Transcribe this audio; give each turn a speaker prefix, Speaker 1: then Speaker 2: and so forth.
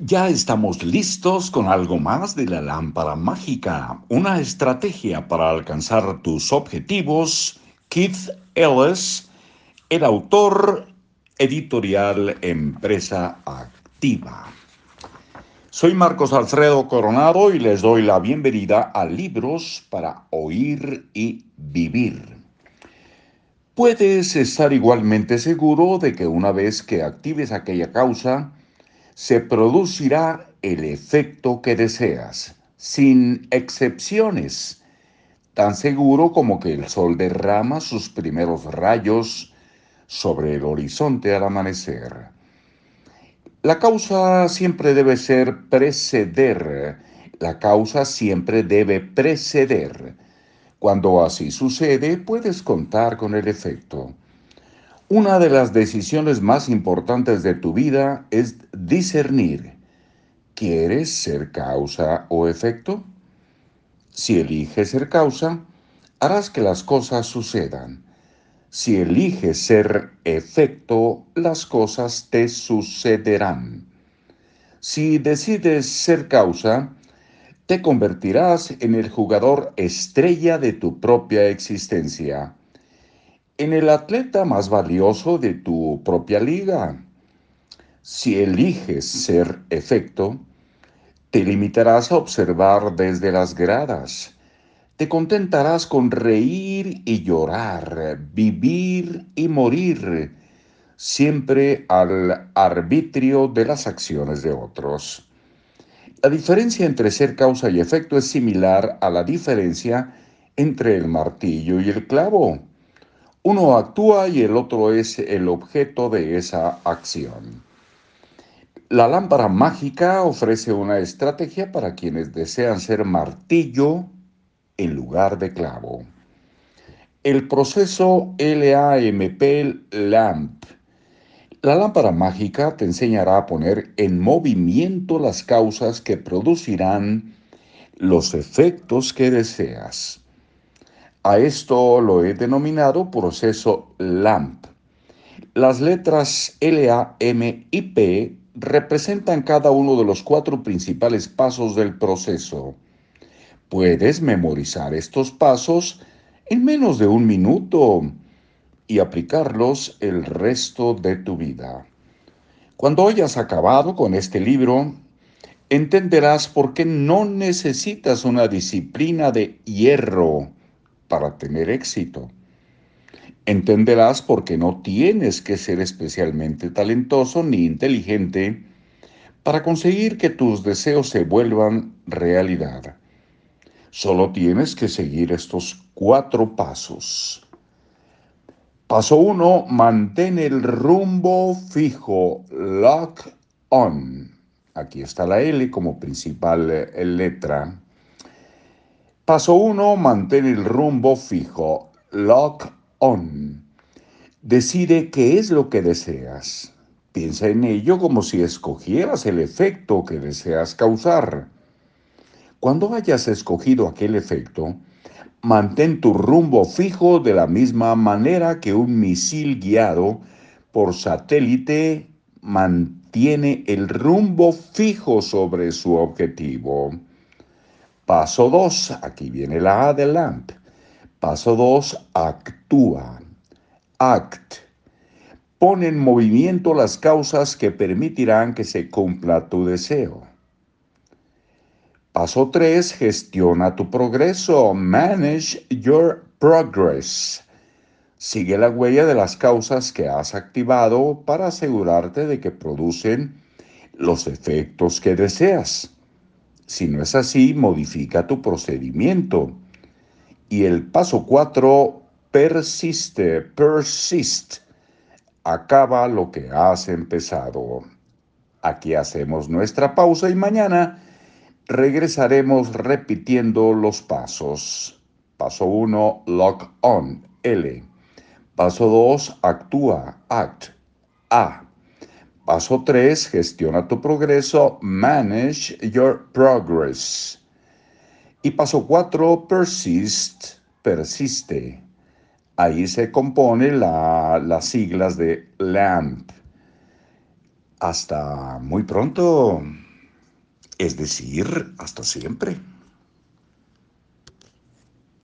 Speaker 1: Ya estamos listos con algo más de la lámpara mágica, una estrategia para alcanzar tus objetivos. Keith Ellis, el autor editorial Empresa Activa. Soy Marcos Alfredo Coronado y les doy la bienvenida a Libros para Oír y Vivir. Puedes estar igualmente seguro de que una vez que actives aquella causa, se producirá el efecto que deseas, sin excepciones, tan seguro como que el sol derrama sus primeros rayos sobre el horizonte al amanecer. La causa siempre debe ser preceder, la causa siempre debe preceder. Cuando así sucede, puedes contar con el efecto. Una de las decisiones más importantes de tu vida es discernir. ¿Quieres ser causa o efecto? Si eliges ser causa, harás que las cosas sucedan. Si eliges ser efecto, las cosas te sucederán. Si decides ser causa, te convertirás en el jugador estrella de tu propia existencia en el atleta más valioso de tu propia liga. Si eliges ser efecto, te limitarás a observar desde las gradas. Te contentarás con reír y llorar, vivir y morir, siempre al arbitrio de las acciones de otros. La diferencia entre ser causa y efecto es similar a la diferencia entre el martillo y el clavo. Uno actúa y el otro es el objeto de esa acción. La lámpara mágica ofrece una estrategia para quienes desean ser martillo en lugar de clavo. El proceso LAMP LAMP. La lámpara mágica te enseñará a poner en movimiento las causas que producirán los efectos que deseas. A esto lo he denominado proceso LAMP. Las letras L, A, M y P representan cada uno de los cuatro principales pasos del proceso. Puedes memorizar estos pasos en menos de un minuto y aplicarlos el resto de tu vida. Cuando hayas acabado con este libro, entenderás por qué no necesitas una disciplina de hierro para tener éxito. Entenderás por qué no tienes que ser especialmente talentoso ni inteligente para conseguir que tus deseos se vuelvan realidad. Solo tienes que seguir estos cuatro pasos. Paso 1. Mantén el rumbo fijo. Lock on. Aquí está la L como principal eh, letra. Paso 1. Mantén el rumbo fijo. Lock on. Decide qué es lo que deseas. Piensa en ello como si escogieras el efecto que deseas causar. Cuando hayas escogido aquel efecto, mantén tu rumbo fijo de la misma manera que un misil guiado por satélite mantiene el rumbo fijo sobre su objetivo. Paso 2, aquí viene la A de LAMP. Paso 2, actúa. Act. Pon en movimiento las causas que permitirán que se cumpla tu deseo. Paso 3, gestiona tu progreso. Manage your progress. Sigue la huella de las causas que has activado para asegurarte de que producen los efectos que deseas. Si no es así, modifica tu procedimiento. Y el paso 4, persiste, persist. Acaba lo que has empezado. Aquí hacemos nuestra pausa y mañana regresaremos repitiendo los pasos. Paso 1, lock on, L. Paso 2, actúa, act, A. Paso 3, gestiona tu progreso, manage your progress. Y paso 4, persist, persiste. Ahí se compone las siglas de LAMP. Hasta muy pronto. es decir, hasta siempre.